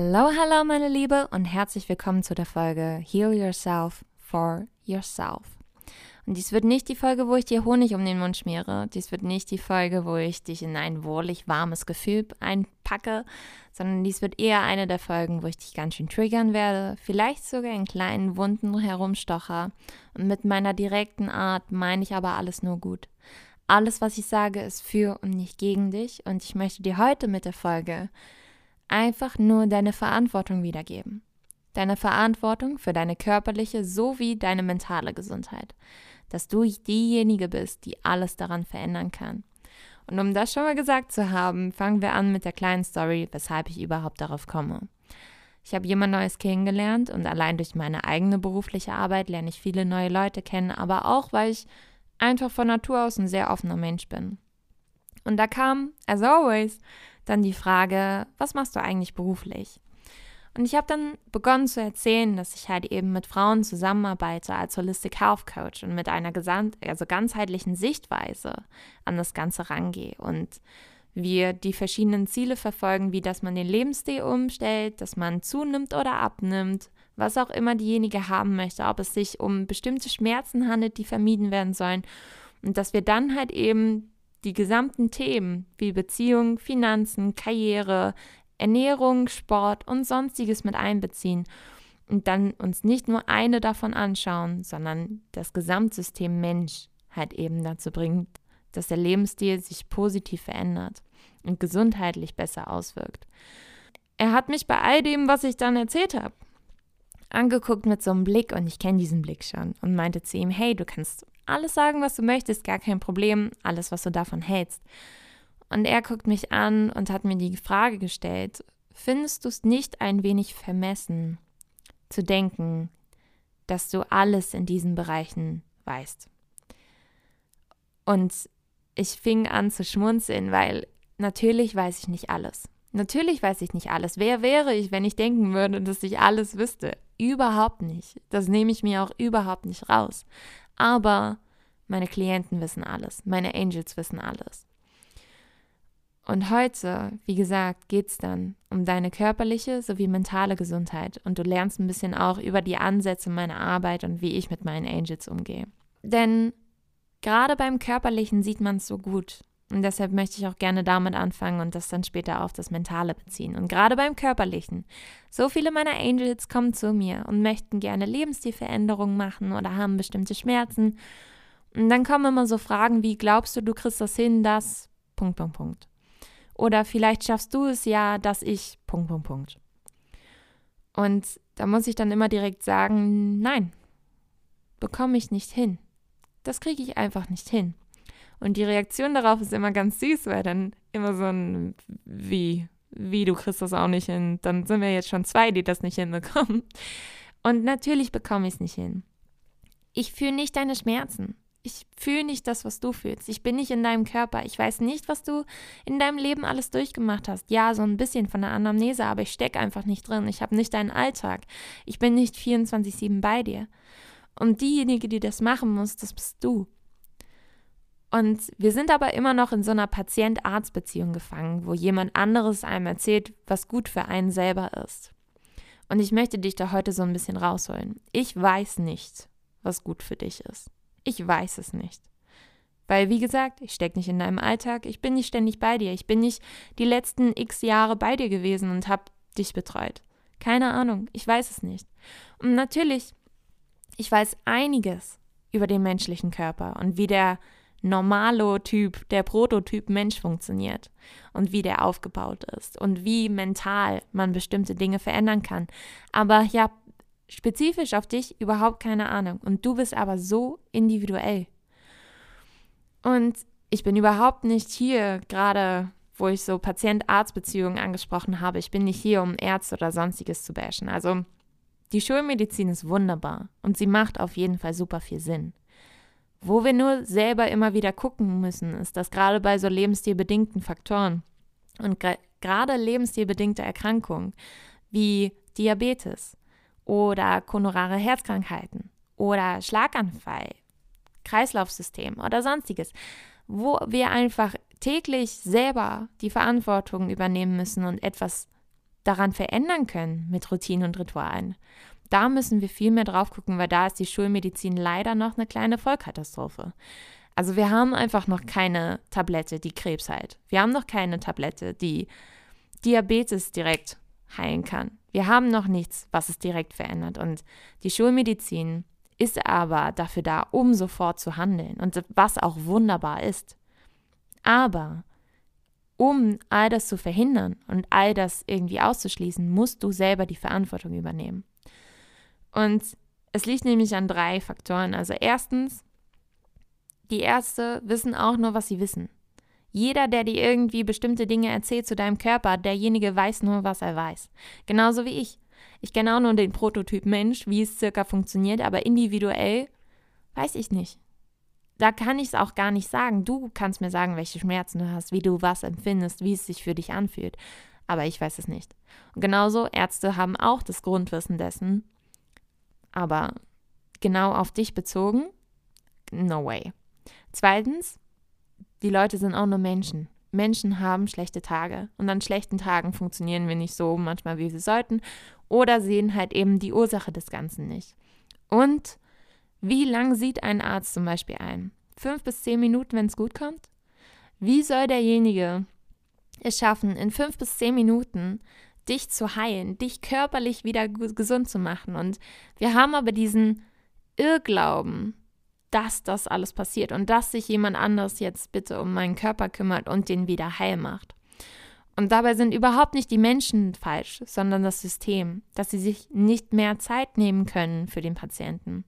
Hallo, hallo meine Liebe und herzlich willkommen zu der Folge Heal Yourself for yourself. Und dies wird nicht die Folge, wo ich dir Honig um den Mund schmiere. Dies wird nicht die Folge, wo ich dich in ein wohlig warmes Gefühl einpacke, sondern dies wird eher eine der Folgen, wo ich dich ganz schön triggern werde, vielleicht sogar in kleinen Wunden herumstocher. Und mit meiner direkten Art meine ich aber alles nur gut. Alles, was ich sage, ist für und nicht gegen dich. Und ich möchte dir heute mit der Folge einfach nur deine Verantwortung wiedergeben deine Verantwortung für deine körperliche sowie deine mentale Gesundheit. Dass du diejenige bist, die alles daran verändern kann. Und um das schon mal gesagt zu haben, fangen wir an mit der kleinen Story, weshalb ich überhaupt darauf komme. Ich habe jemand Neues kennengelernt und allein durch meine eigene berufliche Arbeit lerne ich viele neue Leute kennen, aber auch, weil ich einfach von Natur aus ein sehr offener Mensch bin. Und da kam, as always, dann die Frage, was machst du eigentlich beruflich? Und ich habe dann begonnen zu erzählen, dass ich halt eben mit Frauen zusammenarbeite als Holistic Health Coach und mit einer gesamt, also ganzheitlichen Sichtweise an das Ganze rangehe und wir die verschiedenen Ziele verfolgen, wie dass man den Lebensstil umstellt, dass man zunimmt oder abnimmt, was auch immer diejenige haben möchte, ob es sich um bestimmte Schmerzen handelt, die vermieden werden sollen und dass wir dann halt eben die gesamten Themen wie Beziehung, Finanzen, Karriere, Ernährung, Sport und sonstiges mit einbeziehen und dann uns nicht nur eine davon anschauen, sondern das Gesamtsystem Mensch halt eben dazu bringt, dass der Lebensstil sich positiv verändert und gesundheitlich besser auswirkt. Er hat mich bei all dem, was ich dann erzählt habe, angeguckt mit so einem Blick und ich kenne diesen Blick schon und meinte zu ihm, hey, du kannst alles sagen, was du möchtest, gar kein Problem, alles, was du davon hältst. Und er guckt mich an und hat mir die Frage gestellt, findest du es nicht ein wenig vermessen zu denken, dass du alles in diesen Bereichen weißt? Und ich fing an zu schmunzeln, weil natürlich weiß ich nicht alles. Natürlich weiß ich nicht alles. Wer wäre ich, wenn ich denken würde, dass ich alles wüsste? Überhaupt nicht. Das nehme ich mir auch überhaupt nicht raus. Aber meine Klienten wissen alles. Meine Angels wissen alles. Und heute, wie gesagt, geht es dann um deine körperliche sowie mentale Gesundheit und du lernst ein bisschen auch über die Ansätze meiner Arbeit und wie ich mit meinen Angels umgehe. Denn gerade beim körperlichen sieht man es so gut. Und deshalb möchte ich auch gerne damit anfangen und das dann später auf das Mentale beziehen. Und gerade beim Körperlichen. So viele meiner Angels kommen zu mir und möchten gerne Lebensstilveränderungen machen oder haben bestimmte Schmerzen. Und dann kommen immer so Fragen wie, glaubst du, du kriegst das hin, das, Punkt, Punkt, Punkt. Oder vielleicht schaffst du es ja, dass ich. Punkt, Punkt, Punkt. Und da muss ich dann immer direkt sagen, nein, bekomme ich nicht hin. Das kriege ich einfach nicht hin. Und die Reaktion darauf ist immer ganz süß, weil dann immer so ein wie, wie du kriegst das auch nicht hin. Dann sind wir jetzt schon zwei, die das nicht hinbekommen. Und natürlich bekomme ich es nicht hin. Ich fühle nicht deine Schmerzen ich fühle nicht das, was du fühlst. Ich bin nicht in deinem Körper. Ich weiß nicht, was du in deinem Leben alles durchgemacht hast. Ja, so ein bisschen von der Anamnese, aber ich stecke einfach nicht drin. Ich habe nicht deinen Alltag. Ich bin nicht 24-7 bei dir. Und diejenige, die das machen muss, das bist du. Und wir sind aber immer noch in so einer Patient-Arzt-Beziehung gefangen, wo jemand anderes einem erzählt, was gut für einen selber ist. Und ich möchte dich da heute so ein bisschen rausholen. Ich weiß nicht, was gut für dich ist. Ich weiß es nicht. Weil, wie gesagt, ich stecke nicht in deinem Alltag, ich bin nicht ständig bei dir, ich bin nicht die letzten x Jahre bei dir gewesen und habe dich betreut. Keine Ahnung, ich weiß es nicht. Und natürlich, ich weiß einiges über den menschlichen Körper und wie der Normalo-Typ, der Prototyp Mensch funktioniert und wie der aufgebaut ist und wie mental man bestimmte Dinge verändern kann. Aber ja, spezifisch auf dich überhaupt keine Ahnung. Und du bist aber so individuell. Und ich bin überhaupt nicht hier gerade wo ich so Patient-Arzt-Beziehungen angesprochen habe. Ich bin nicht hier, um Ärzte oder sonstiges zu bashen. Also die Schulmedizin ist wunderbar und sie macht auf jeden Fall super viel Sinn. Wo wir nur selber immer wieder gucken müssen, ist, dass gerade bei so lebensstilbedingten Faktoren und gerade lebensstilbedingte Erkrankungen wie Diabetes oder koronare Herzkrankheiten oder Schlaganfall, Kreislaufsystem oder sonstiges, wo wir einfach täglich selber die Verantwortung übernehmen müssen und etwas daran verändern können mit Routinen und Ritualen. Da müssen wir viel mehr drauf gucken, weil da ist die Schulmedizin leider noch eine kleine Vollkatastrophe. Also wir haben einfach noch keine Tablette, die Krebs heilt. Wir haben noch keine Tablette, die Diabetes direkt heilen kann. Wir haben noch nichts, was es direkt verändert. Und die Schulmedizin ist aber dafür da, um sofort zu handeln und was auch wunderbar ist. Aber um all das zu verhindern und all das irgendwie auszuschließen, musst du selber die Verantwortung übernehmen. Und es liegt nämlich an drei Faktoren. Also erstens, die Ärzte wissen auch nur, was sie wissen. Jeder, der dir irgendwie bestimmte Dinge erzählt zu deinem Körper, derjenige weiß nur, was er weiß. Genauso wie ich. Ich kenne auch nur den Prototyp Mensch, wie es circa funktioniert, aber individuell weiß ich nicht. Da kann ich es auch gar nicht sagen. Du kannst mir sagen, welche Schmerzen du hast, wie du was empfindest, wie es sich für dich anfühlt. Aber ich weiß es nicht. Und genauso, Ärzte haben auch das Grundwissen dessen. Aber genau auf dich bezogen, no way. Zweitens, die Leute sind auch nur Menschen. Menschen haben schlechte Tage und an schlechten Tagen funktionieren wir nicht so manchmal, wie wir sollten oder sehen halt eben die Ursache des Ganzen nicht. Und wie lang sieht ein Arzt zum Beispiel ein? Fünf bis zehn Minuten, wenn es gut kommt? Wie soll derjenige es schaffen, in fünf bis zehn Minuten dich zu heilen, dich körperlich wieder gesund zu machen? Und wir haben aber diesen Irrglauben, dass das alles passiert und dass sich jemand anders jetzt bitte um meinen Körper kümmert und den wieder heil macht. Und dabei sind überhaupt nicht die Menschen falsch, sondern das System, dass sie sich nicht mehr Zeit nehmen können für den Patienten.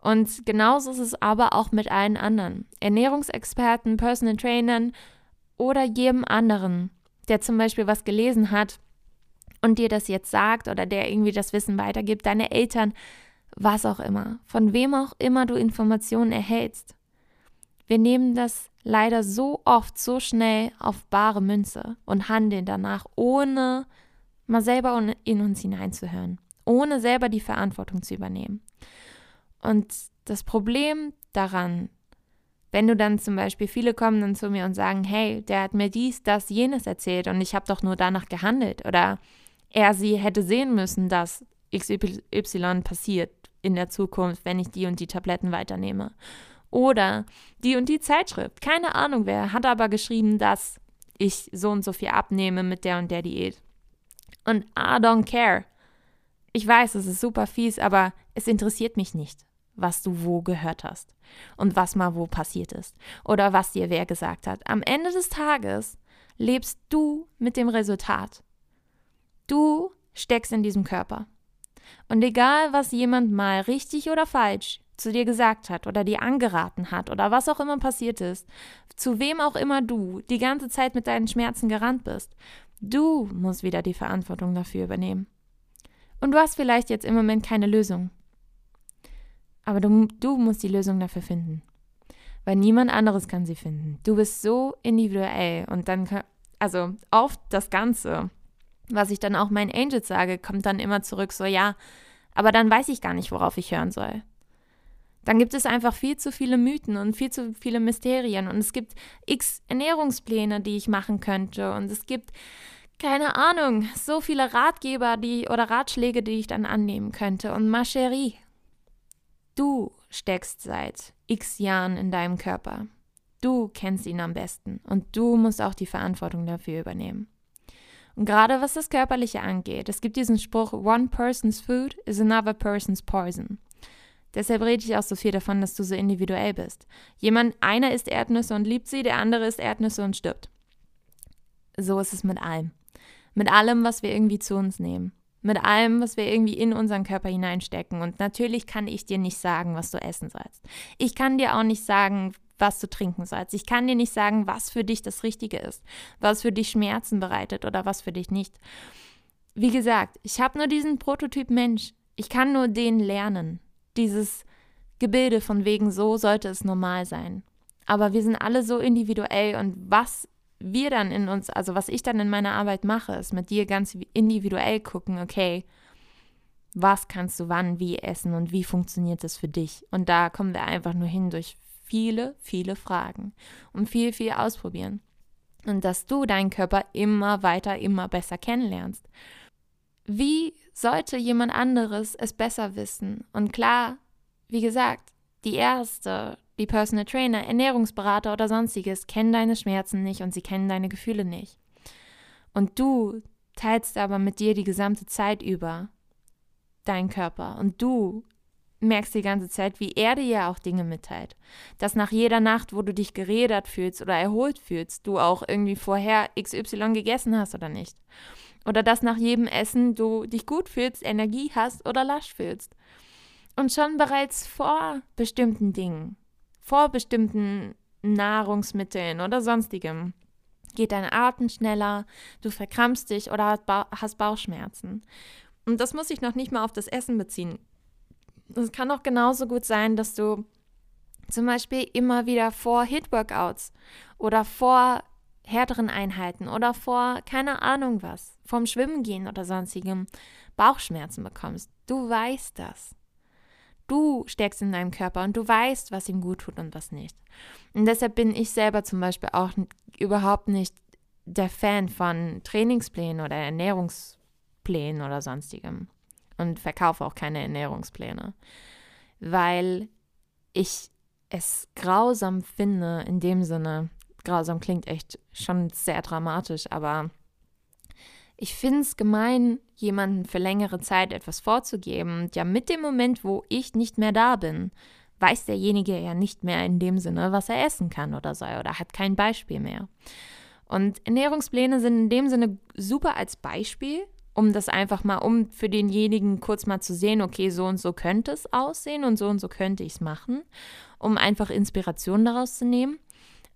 Und genauso ist es aber auch mit allen anderen. Ernährungsexperten, Personal Trainern oder jedem anderen, der zum Beispiel was gelesen hat und dir das jetzt sagt oder der irgendwie das Wissen weitergibt, deine Eltern, was auch immer, von wem auch immer du Informationen erhältst. Wir nehmen das leider so oft so schnell auf bare Münze und handeln danach, ohne mal selber in uns hineinzuhören, ohne selber die Verantwortung zu übernehmen. Und das Problem daran, wenn du dann zum Beispiel, viele kommen dann zu mir und sagen, hey, der hat mir dies, das, jenes erzählt und ich habe doch nur danach gehandelt oder er, sie hätte sehen müssen, dass XY passiert in der Zukunft, wenn ich die und die Tabletten weiternehme. Oder die und die Zeitschrift, keine Ahnung wer, hat aber geschrieben, dass ich so und so viel abnehme mit der und der Diät. Und I don't care. Ich weiß, es ist super fies, aber es interessiert mich nicht, was du wo gehört hast und was mal wo passiert ist oder was dir wer gesagt hat. Am Ende des Tages lebst du mit dem Resultat. Du steckst in diesem Körper. Und egal, was jemand mal richtig oder falsch zu dir gesagt hat oder dir angeraten hat oder was auch immer passiert ist, zu wem auch immer du die ganze Zeit mit deinen Schmerzen gerannt bist, du musst wieder die Verantwortung dafür übernehmen. Und du hast vielleicht jetzt im Moment keine Lösung. Aber du, du musst die Lösung dafür finden. Weil niemand anderes kann sie finden. Du bist so individuell und dann, also auf das Ganze was ich dann auch meinen Angels sage, kommt dann immer zurück so, ja, aber dann weiß ich gar nicht, worauf ich hören soll. Dann gibt es einfach viel zu viele Mythen und viel zu viele Mysterien und es gibt x Ernährungspläne, die ich machen könnte und es gibt keine Ahnung, so viele Ratgeber, die oder Ratschläge, die ich dann annehmen könnte und ma chérie, du steckst seit x Jahren in deinem Körper. Du kennst ihn am besten und du musst auch die Verantwortung dafür übernehmen. Und gerade was das Körperliche angeht, es gibt diesen Spruch, one person's food is another person's poison. Deshalb rede ich auch so viel davon, dass du so individuell bist. Jemand, einer isst Erdnüsse und liebt sie, der andere isst Erdnüsse und stirbt. So ist es mit allem. Mit allem, was wir irgendwie zu uns nehmen. Mit allem, was wir irgendwie in unseren Körper hineinstecken. Und natürlich kann ich dir nicht sagen, was du essen sollst. Ich kann dir auch nicht sagen, was du trinken sollst. Ich kann dir nicht sagen, was für dich das Richtige ist, was für dich Schmerzen bereitet oder was für dich nicht. Wie gesagt, ich habe nur diesen Prototyp Mensch. Ich kann nur den lernen. Dieses Gebilde von wegen, so sollte es normal sein. Aber wir sind alle so individuell und was wir dann in uns, also was ich dann in meiner Arbeit mache, ist mit dir ganz individuell gucken, okay, was kannst du wann, wie essen und wie funktioniert das für dich? Und da kommen wir einfach nur hin durch viele, viele Fragen und viel, viel ausprobieren. Und dass du deinen Körper immer weiter, immer besser kennenlernst. Wie sollte jemand anderes es besser wissen? Und klar, wie gesagt, die Erste, die Personal Trainer, Ernährungsberater oder sonstiges kennen deine Schmerzen nicht und sie kennen deine Gefühle nicht. Und du teilst aber mit dir die gesamte Zeit über deinen Körper und du merkst die ganze Zeit, wie er dir ja auch Dinge mitteilt. Dass nach jeder Nacht, wo du dich gerädert fühlst oder erholt fühlst, du auch irgendwie vorher XY gegessen hast oder nicht. Oder dass nach jedem Essen du dich gut fühlst, Energie hast oder lasch fühlst. Und schon bereits vor bestimmten Dingen, vor bestimmten Nahrungsmitteln oder sonstigem, geht dein Atem schneller, du verkrampfst dich oder hast Bauchschmerzen. Und das muss sich noch nicht mal auf das Essen beziehen. Es kann auch genauso gut sein, dass du zum Beispiel immer wieder vor Hit-Workouts oder vor härteren Einheiten oder vor keine Ahnung was, vom Schwimmen gehen oder sonstigem Bauchschmerzen bekommst. Du weißt das. Du steckst in deinem Körper und du weißt, was ihm gut tut und was nicht. Und deshalb bin ich selber zum Beispiel auch überhaupt nicht der Fan von Trainingsplänen oder Ernährungsplänen oder sonstigem und verkaufe auch keine Ernährungspläne, weil ich es grausam finde, in dem Sinne, grausam klingt echt schon sehr dramatisch, aber ich finde es gemein, jemanden für längere Zeit etwas vorzugeben. Ja, mit dem Moment, wo ich nicht mehr da bin, weiß derjenige ja nicht mehr in dem Sinne, was er essen kann oder soll oder hat kein Beispiel mehr. Und Ernährungspläne sind in dem Sinne super als Beispiel, um das einfach mal, um für denjenigen kurz mal zu sehen, okay, so und so könnte es aussehen und so und so könnte ich es machen, um einfach Inspiration daraus zu nehmen.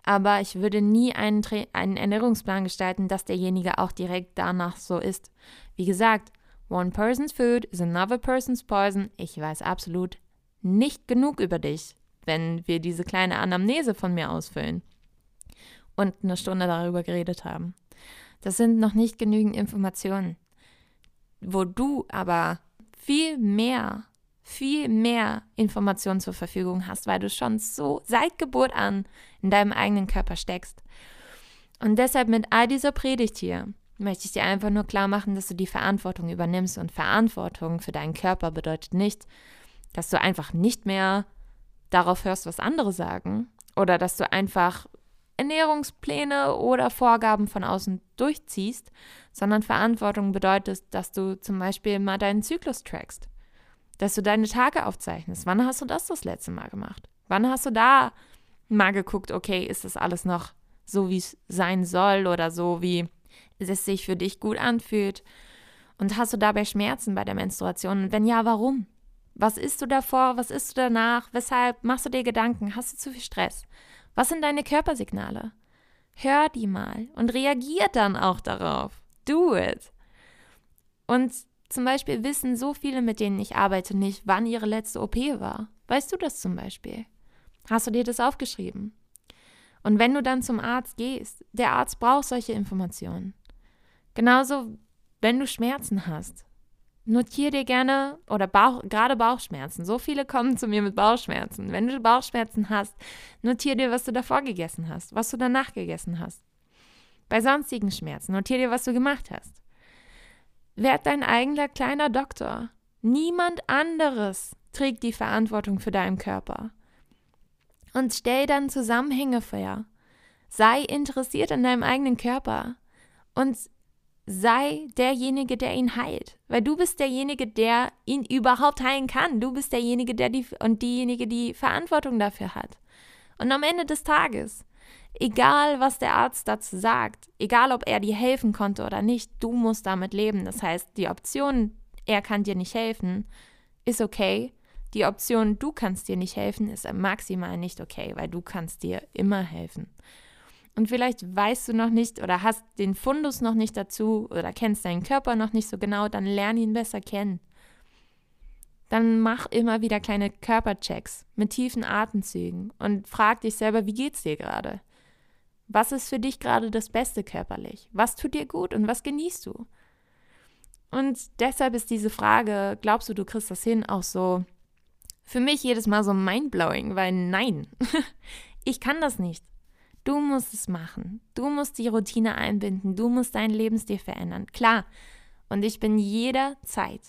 Aber ich würde nie einen, einen Ernährungsplan gestalten, dass derjenige auch direkt danach so ist. Wie gesagt, one person's food is another person's poison. Ich weiß absolut nicht genug über dich, wenn wir diese kleine Anamnese von mir ausfüllen und eine Stunde darüber geredet haben. Das sind noch nicht genügend Informationen wo du aber viel mehr, viel mehr Informationen zur Verfügung hast, weil du schon so seit Geburt an in deinem eigenen Körper steckst. Und deshalb mit all dieser Predigt hier möchte ich dir einfach nur klar machen, dass du die Verantwortung übernimmst. Und Verantwortung für deinen Körper bedeutet nicht, dass du einfach nicht mehr darauf hörst, was andere sagen. Oder dass du einfach Ernährungspläne oder Vorgaben von außen durchziehst, sondern Verantwortung bedeutet, dass du zum Beispiel mal deinen Zyklus trackst, dass du deine Tage aufzeichnest. Wann hast du das das letzte Mal gemacht? Wann hast du da mal geguckt, okay, ist das alles noch so, wie es sein soll oder so, wie es sich für dich gut anfühlt? Und hast du dabei Schmerzen bei der Menstruation? Und wenn ja, warum? Was isst du davor? Was isst du danach? Weshalb machst du dir Gedanken? Hast du zu viel Stress? Was sind deine Körpersignale? Hör die mal und reagier dann auch darauf. Do it. Und zum Beispiel wissen so viele, mit denen ich arbeite, nicht, wann ihre letzte OP war. Weißt du das zum Beispiel? Hast du dir das aufgeschrieben? Und wenn du dann zum Arzt gehst, der Arzt braucht solche Informationen. Genauso, wenn du Schmerzen hast. Notier dir gerne oder Bauch, gerade Bauchschmerzen. So viele kommen zu mir mit Bauchschmerzen. Wenn du Bauchschmerzen hast, notier dir, was du davor gegessen hast, was du danach gegessen hast. Bei sonstigen Schmerzen, notier dir, was du gemacht hast. Werd dein eigener kleiner Doktor. Niemand anderes trägt die Verantwortung für deinen Körper. Und stell dann Zusammenhänge vor. Sei interessiert an deinem eigenen Körper. Und sei derjenige, der ihn heilt. Weil du bist derjenige, der ihn überhaupt heilen kann. Du bist derjenige, der die und diejenige, die Verantwortung dafür hat. Und am Ende des Tages, egal was der Arzt dazu sagt, egal ob er dir helfen konnte oder nicht, du musst damit leben. Das heißt, die Option, er kann dir nicht helfen, ist okay. die Option, du kannst dir nicht helfen, ist maximal nicht okay, weil du kannst dir immer helfen. Und vielleicht weißt du noch nicht oder hast den Fundus noch nicht dazu oder kennst deinen Körper noch nicht so genau, dann lern ihn besser kennen. Dann mach immer wieder kleine Körperchecks mit tiefen Atemzügen und frag dich selber, wie geht's dir gerade? Was ist für dich gerade das Beste körperlich? Was tut dir gut und was genießt du? Und deshalb ist diese Frage, glaubst du, du kriegst das hin, auch so für mich jedes Mal so mindblowing, weil nein, ich kann das nicht. Du musst es machen. Du musst die Routine einbinden. Du musst deinen Lebensstil verändern. Klar. Und ich bin jederzeit,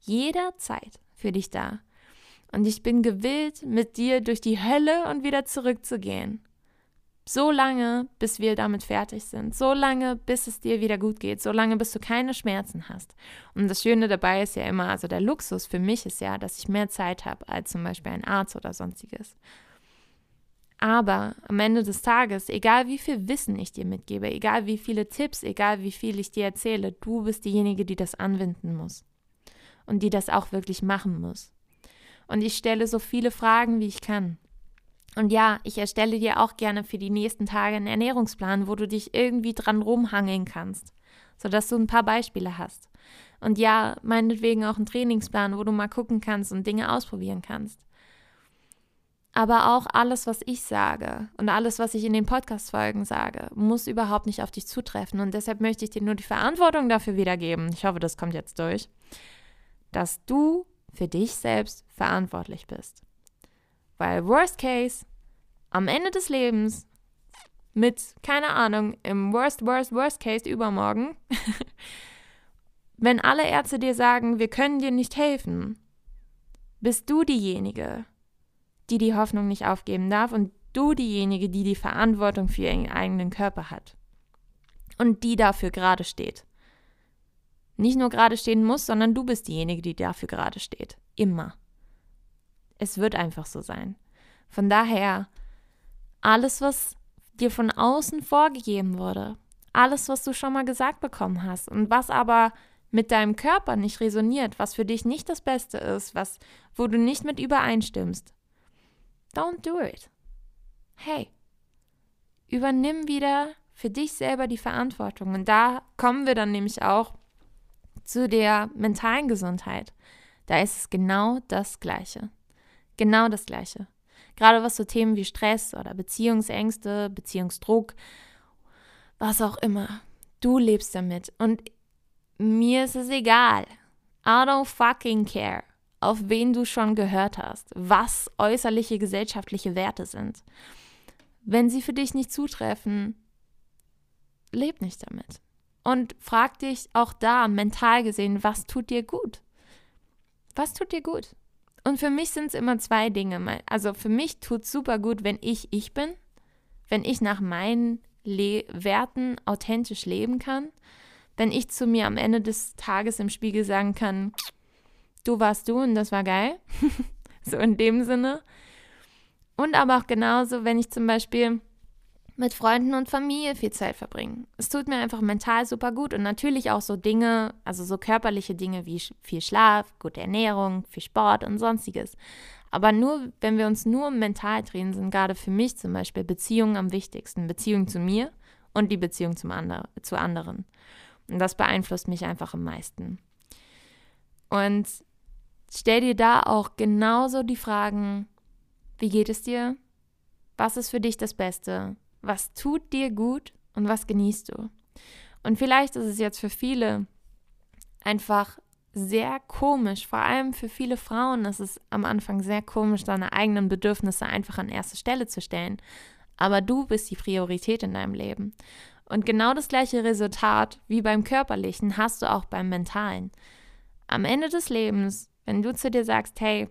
jederzeit für dich da. Und ich bin gewillt, mit dir durch die Hölle und wieder zurückzugehen. So lange, bis wir damit fertig sind. So lange, bis es dir wieder gut geht. So lange, bis du keine Schmerzen hast. Und das Schöne dabei ist ja immer, also der Luxus für mich ist ja, dass ich mehr Zeit habe als zum Beispiel ein Arzt oder sonstiges. Aber am Ende des Tages, egal wie viel Wissen ich dir mitgebe, egal wie viele Tipps, egal wie viel ich dir erzähle, du bist diejenige, die das anwenden muss. Und die das auch wirklich machen muss. Und ich stelle so viele Fragen, wie ich kann. Und ja, ich erstelle dir auch gerne für die nächsten Tage einen Ernährungsplan, wo du dich irgendwie dran rumhangeln kannst, sodass du ein paar Beispiele hast. Und ja, meinetwegen auch einen Trainingsplan, wo du mal gucken kannst und Dinge ausprobieren kannst. Aber auch alles, was ich sage und alles, was ich in den Podcast-Folgen sage, muss überhaupt nicht auf dich zutreffen. Und deshalb möchte ich dir nur die Verantwortung dafür wiedergeben. Ich hoffe, das kommt jetzt durch. Dass du für dich selbst verantwortlich bist. Weil Worst Case, am Ende des Lebens, mit, keine Ahnung, im Worst, Worst, Worst Case übermorgen, wenn alle Ärzte dir sagen, wir können dir nicht helfen, bist du diejenige, die die Hoffnung nicht aufgeben darf und du diejenige, die die Verantwortung für ihren eigenen Körper hat und die dafür gerade steht. Nicht nur gerade stehen muss, sondern du bist diejenige, die dafür gerade steht. Immer. Es wird einfach so sein. Von daher, alles, was dir von außen vorgegeben wurde, alles, was du schon mal gesagt bekommen hast und was aber mit deinem Körper nicht resoniert, was für dich nicht das Beste ist, was, wo du nicht mit übereinstimmst, don't do it. Hey, übernimm wieder für dich selber die Verantwortung. Und da kommen wir dann nämlich auch zu der mentalen Gesundheit. Da ist es genau das Gleiche. Genau das Gleiche. Gerade was so Themen wie Stress oder Beziehungsängste, Beziehungsdruck, was auch immer. Du lebst damit. Und mir ist es egal. I don't fucking care, auf wen du schon gehört hast, was äußerliche gesellschaftliche Werte sind. Wenn sie für dich nicht zutreffen, leb nicht damit. Und frag dich auch da mental gesehen, was tut dir gut? Was tut dir gut? Und für mich sind es immer zwei Dinge. Also für mich tut es super gut, wenn ich ich bin, wenn ich nach meinen Le Werten authentisch leben kann, wenn ich zu mir am Ende des Tages im Spiegel sagen kann, du warst du und das war geil. so in dem Sinne. Und aber auch genauso, wenn ich zum Beispiel mit Freunden und Familie viel Zeit verbringen. Es tut mir einfach mental super gut und natürlich auch so Dinge, also so körperliche Dinge wie viel Schlaf, gute Ernährung, viel Sport und sonstiges. Aber nur, wenn wir uns nur mental drehen, sind gerade für mich zum Beispiel Beziehungen am wichtigsten. Beziehung zu mir und die Beziehung zum andre, zu anderen. Und das beeinflusst mich einfach am meisten. Und stell dir da auch genauso die Fragen, wie geht es dir? Was ist für dich das Beste? Was tut dir gut und was genießt du? Und vielleicht ist es jetzt für viele einfach sehr komisch, vor allem für viele Frauen ist es am Anfang sehr komisch, seine eigenen Bedürfnisse einfach an erste Stelle zu stellen. Aber du bist die Priorität in deinem Leben. Und genau das gleiche Resultat wie beim körperlichen hast du auch beim mentalen. Am Ende des Lebens, wenn du zu dir sagst, hey,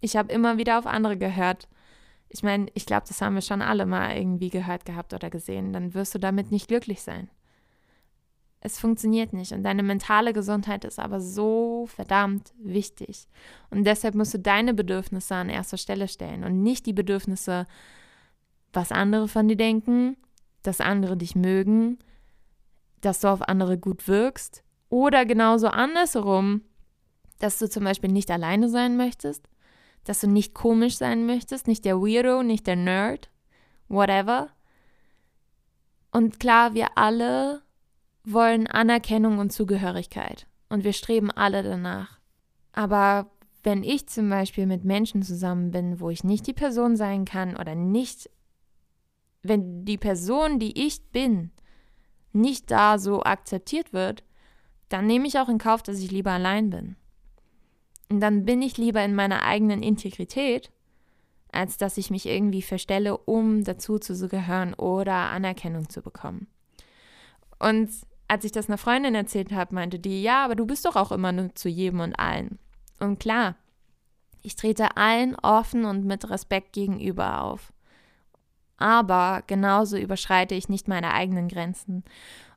ich habe immer wieder auf andere gehört, ich meine, ich glaube, das haben wir schon alle mal irgendwie gehört gehabt oder gesehen, dann wirst du damit nicht glücklich sein. Es funktioniert nicht und deine mentale Gesundheit ist aber so verdammt wichtig. Und deshalb musst du deine Bedürfnisse an erster Stelle stellen und nicht die Bedürfnisse, was andere von dir denken, dass andere dich mögen, dass du auf andere gut wirkst oder genauso andersherum, dass du zum Beispiel nicht alleine sein möchtest dass du nicht komisch sein möchtest, nicht der Weirdo, nicht der Nerd, whatever. Und klar, wir alle wollen Anerkennung und Zugehörigkeit und wir streben alle danach. Aber wenn ich zum Beispiel mit Menschen zusammen bin, wo ich nicht die Person sein kann oder nicht, wenn die Person, die ich bin, nicht da so akzeptiert wird, dann nehme ich auch in Kauf, dass ich lieber allein bin. Und dann bin ich lieber in meiner eigenen Integrität, als dass ich mich irgendwie verstelle, um dazu zu gehören oder Anerkennung zu bekommen. Und als ich das einer Freundin erzählt habe, meinte die, ja, aber du bist doch auch immer nur zu jedem und allen. Und klar, ich trete allen offen und mit Respekt gegenüber auf. Aber genauso überschreite ich nicht meine eigenen Grenzen.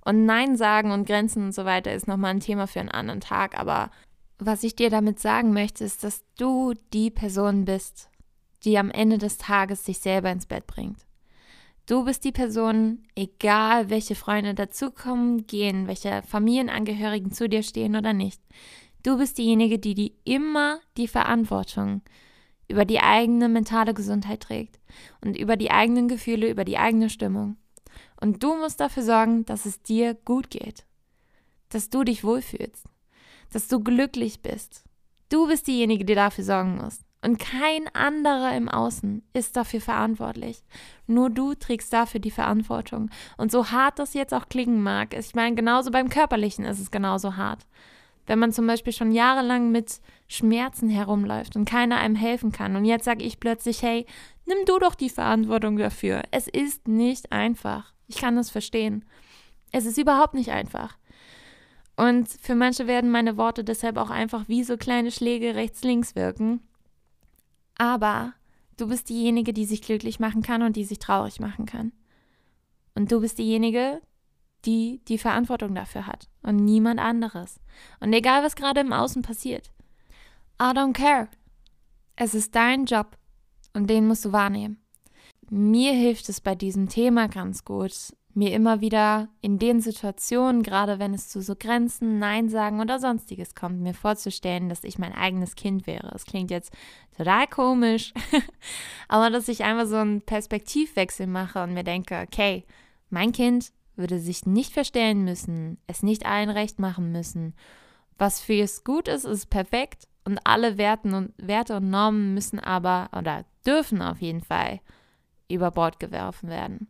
Und Nein sagen und Grenzen und so weiter ist nochmal ein Thema für einen anderen Tag. Aber was ich dir damit sagen möchte, ist, dass du die Person bist, die am Ende des Tages sich selber ins Bett bringt. Du bist die Person, egal welche Freunde dazukommen, gehen, welche Familienangehörigen zu dir stehen oder nicht. Du bist diejenige, die, die immer die Verantwortung über die eigene mentale Gesundheit trägt und über die eigenen Gefühle, über die eigene Stimmung. Und du musst dafür sorgen, dass es dir gut geht, dass du dich wohlfühlst, dass du glücklich bist. Du bist diejenige, die dafür sorgen muss. Und kein anderer im Außen ist dafür verantwortlich. Nur du trägst dafür die Verantwortung. Und so hart das jetzt auch klingen mag, ich meine, genauso beim Körperlichen ist es genauso hart. Wenn man zum Beispiel schon jahrelang mit Schmerzen herumläuft und keiner einem helfen kann. Und jetzt sage ich plötzlich, hey, nimm du doch die Verantwortung dafür. Es ist nicht einfach. Ich kann das verstehen. Es ist überhaupt nicht einfach. Und für manche werden meine Worte deshalb auch einfach wie so kleine Schläge rechts-links wirken. Aber du bist diejenige, die sich glücklich machen kann und die sich traurig machen kann. Und du bist diejenige, die die Verantwortung dafür hat und niemand anderes. Und egal, was gerade im Außen passiert. I don't care. Es ist dein Job und den musst du wahrnehmen. Mir hilft es bei diesem Thema ganz gut, mir immer wieder in den Situationen, gerade wenn es zu so Grenzen, Nein sagen oder sonstiges kommt, mir vorzustellen, dass ich mein eigenes Kind wäre. Es klingt jetzt total komisch, aber dass ich einfach so einen Perspektivwechsel mache und mir denke, okay, mein Kind würde sich nicht verstellen müssen, es nicht allen recht machen müssen. Was für es gut ist, ist perfekt und alle Werten und, Werte und Normen müssen aber oder dürfen auf jeden Fall über Bord geworfen werden.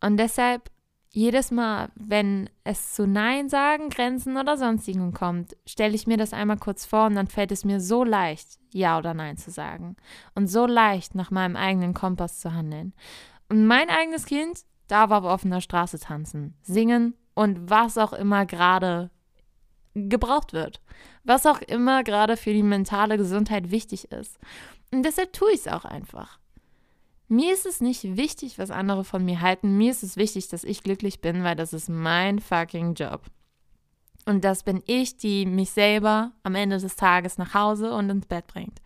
Und deshalb jedes Mal, wenn es zu Nein sagen, Grenzen oder sonstigen kommt, stelle ich mir das einmal kurz vor und dann fällt es mir so leicht, Ja oder Nein zu sagen. Und so leicht, nach meinem eigenen Kompass zu handeln. Und mein eigenes Kind darf auf offener Straße tanzen, singen und was auch immer gerade gebraucht wird. Was auch immer gerade für die mentale Gesundheit wichtig ist. Und deshalb tue ich es auch einfach. Mir ist es nicht wichtig, was andere von mir halten. Mir ist es wichtig, dass ich glücklich bin, weil das ist mein fucking Job. Und das bin ich, die mich selber am Ende des Tages nach Hause und ins Bett bringt.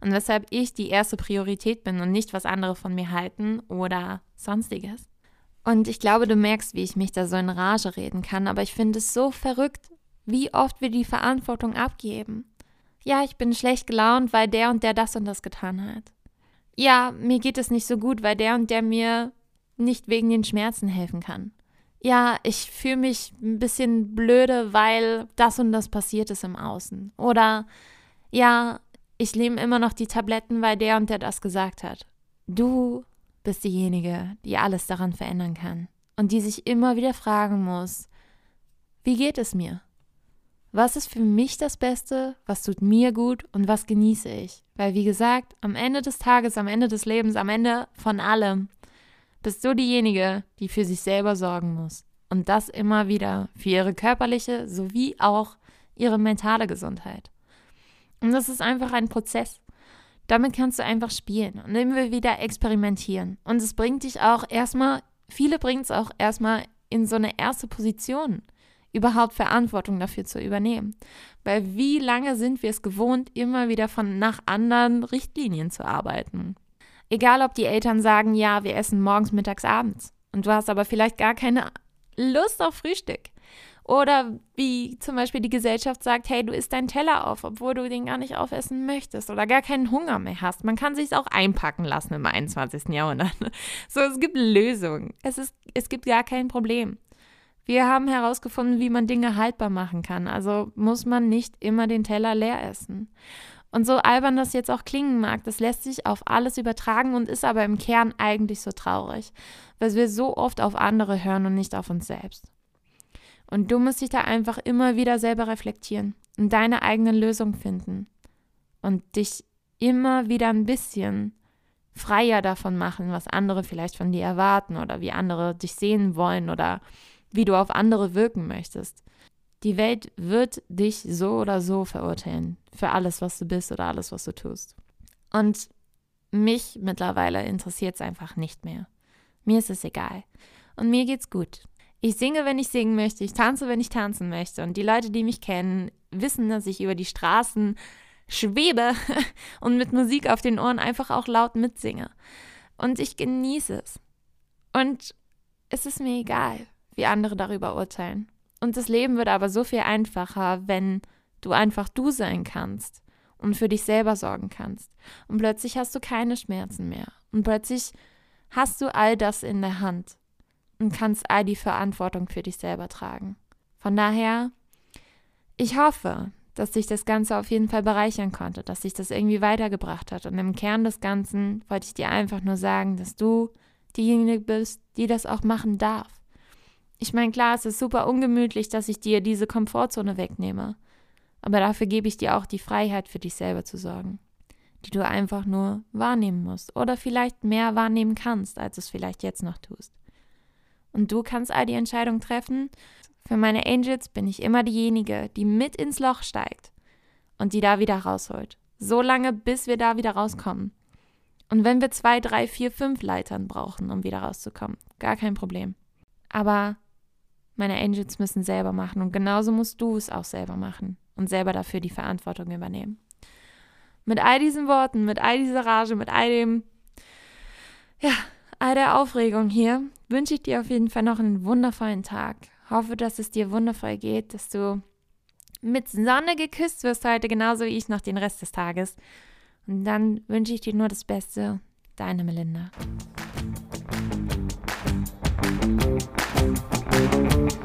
Und weshalb ich die erste Priorität bin und nicht, was andere von mir halten oder sonstiges. Und ich glaube, du merkst, wie ich mich da so in Rage reden kann, aber ich finde es so verrückt, wie oft wir die Verantwortung abgeben. Ja, ich bin schlecht gelaunt, weil der und der das und das getan hat ja, mir geht es nicht so gut, weil der und der mir nicht wegen den Schmerzen helfen kann. Ja, ich fühle mich ein bisschen blöde, weil das und das passiert ist im Außen. Oder ja, ich nehme immer noch die Tabletten, weil der und der das gesagt hat. Du bist diejenige, die alles daran verändern kann und die sich immer wieder fragen muss, wie geht es mir? Was ist für mich das Beste? Was tut mir gut und was genieße ich? Weil, wie gesagt, am Ende des Tages, am Ende des Lebens, am Ende von allem, bist du diejenige, die für sich selber sorgen muss. Und das immer wieder für ihre körperliche sowie auch ihre mentale Gesundheit. Und das ist einfach ein Prozess. Damit kannst du einfach spielen und immer wieder experimentieren. Und es bringt dich auch erstmal, viele bringt es auch erstmal in so eine erste Position überhaupt Verantwortung dafür zu übernehmen. Weil wie lange sind wir es gewohnt, immer wieder von nach anderen Richtlinien zu arbeiten? Egal, ob die Eltern sagen, ja, wir essen morgens, mittags, abends. Und du hast aber vielleicht gar keine Lust auf Frühstück. Oder wie zum Beispiel die Gesellschaft sagt, hey, du isst deinen Teller auf, obwohl du den gar nicht aufessen möchtest oder gar keinen Hunger mehr hast. Man kann sich auch einpacken lassen im 21. Jahrhundert. So, es gibt Lösungen. Es, ist, es gibt gar kein Problem. Wir haben herausgefunden, wie man Dinge haltbar machen kann. Also muss man nicht immer den Teller leer essen. Und so albern das jetzt auch klingen mag, das lässt sich auf alles übertragen und ist aber im Kern eigentlich so traurig, weil wir so oft auf andere hören und nicht auf uns selbst. Und du musst dich da einfach immer wieder selber reflektieren und deine eigenen Lösungen finden und dich immer wieder ein bisschen freier davon machen, was andere vielleicht von dir erwarten oder wie andere dich sehen wollen oder wie du auf andere wirken möchtest. Die Welt wird dich so oder so verurteilen für alles, was du bist oder alles, was du tust. Und mich mittlerweile interessiert es einfach nicht mehr. Mir ist es egal. Und mir geht's gut. Ich singe, wenn ich singen möchte, ich tanze, wenn ich tanzen möchte. Und die Leute, die mich kennen, wissen, dass ich über die Straßen schwebe und mit Musik auf den Ohren einfach auch laut mitsinge. Und ich genieße es. Und es ist mir egal, wie andere darüber urteilen. Und das Leben wird aber so viel einfacher, wenn du einfach du sein kannst und für dich selber sorgen kannst. Und plötzlich hast du keine Schmerzen mehr. Und plötzlich hast du all das in der Hand und kannst all die Verantwortung für dich selber tragen. Von daher, ich hoffe, dass dich das Ganze auf jeden Fall bereichern konnte, dass sich das irgendwie weitergebracht hat. Und im Kern des Ganzen wollte ich dir einfach nur sagen, dass du diejenige bist, die das auch machen darf. Ich meine, klar, es ist super ungemütlich, dass ich dir diese Komfortzone wegnehme. Aber dafür gebe ich dir auch die Freiheit, für dich selber zu sorgen, die du einfach nur wahrnehmen musst oder vielleicht mehr wahrnehmen kannst, als es vielleicht jetzt noch tust. Und du kannst all die Entscheidungen treffen. Für meine Angels bin ich immer diejenige, die mit ins Loch steigt und die da wieder rausholt. So lange, bis wir da wieder rauskommen. Und wenn wir zwei, drei, vier, fünf Leitern brauchen, um wieder rauszukommen, gar kein Problem. Aber meine Angels müssen selber machen und genauso musst du es auch selber machen und selber dafür die Verantwortung übernehmen. Mit all diesen Worten, mit all dieser Rage, mit all dem, ja, all der Aufregung hier wünsche ich dir auf jeden Fall noch einen wundervollen Tag. Hoffe, dass es dir wundervoll geht, dass du mit Sonne geküsst wirst heute, genauso wie ich noch den Rest des Tages. Und dann wünsche ich dir nur das Beste. Deine Melinda.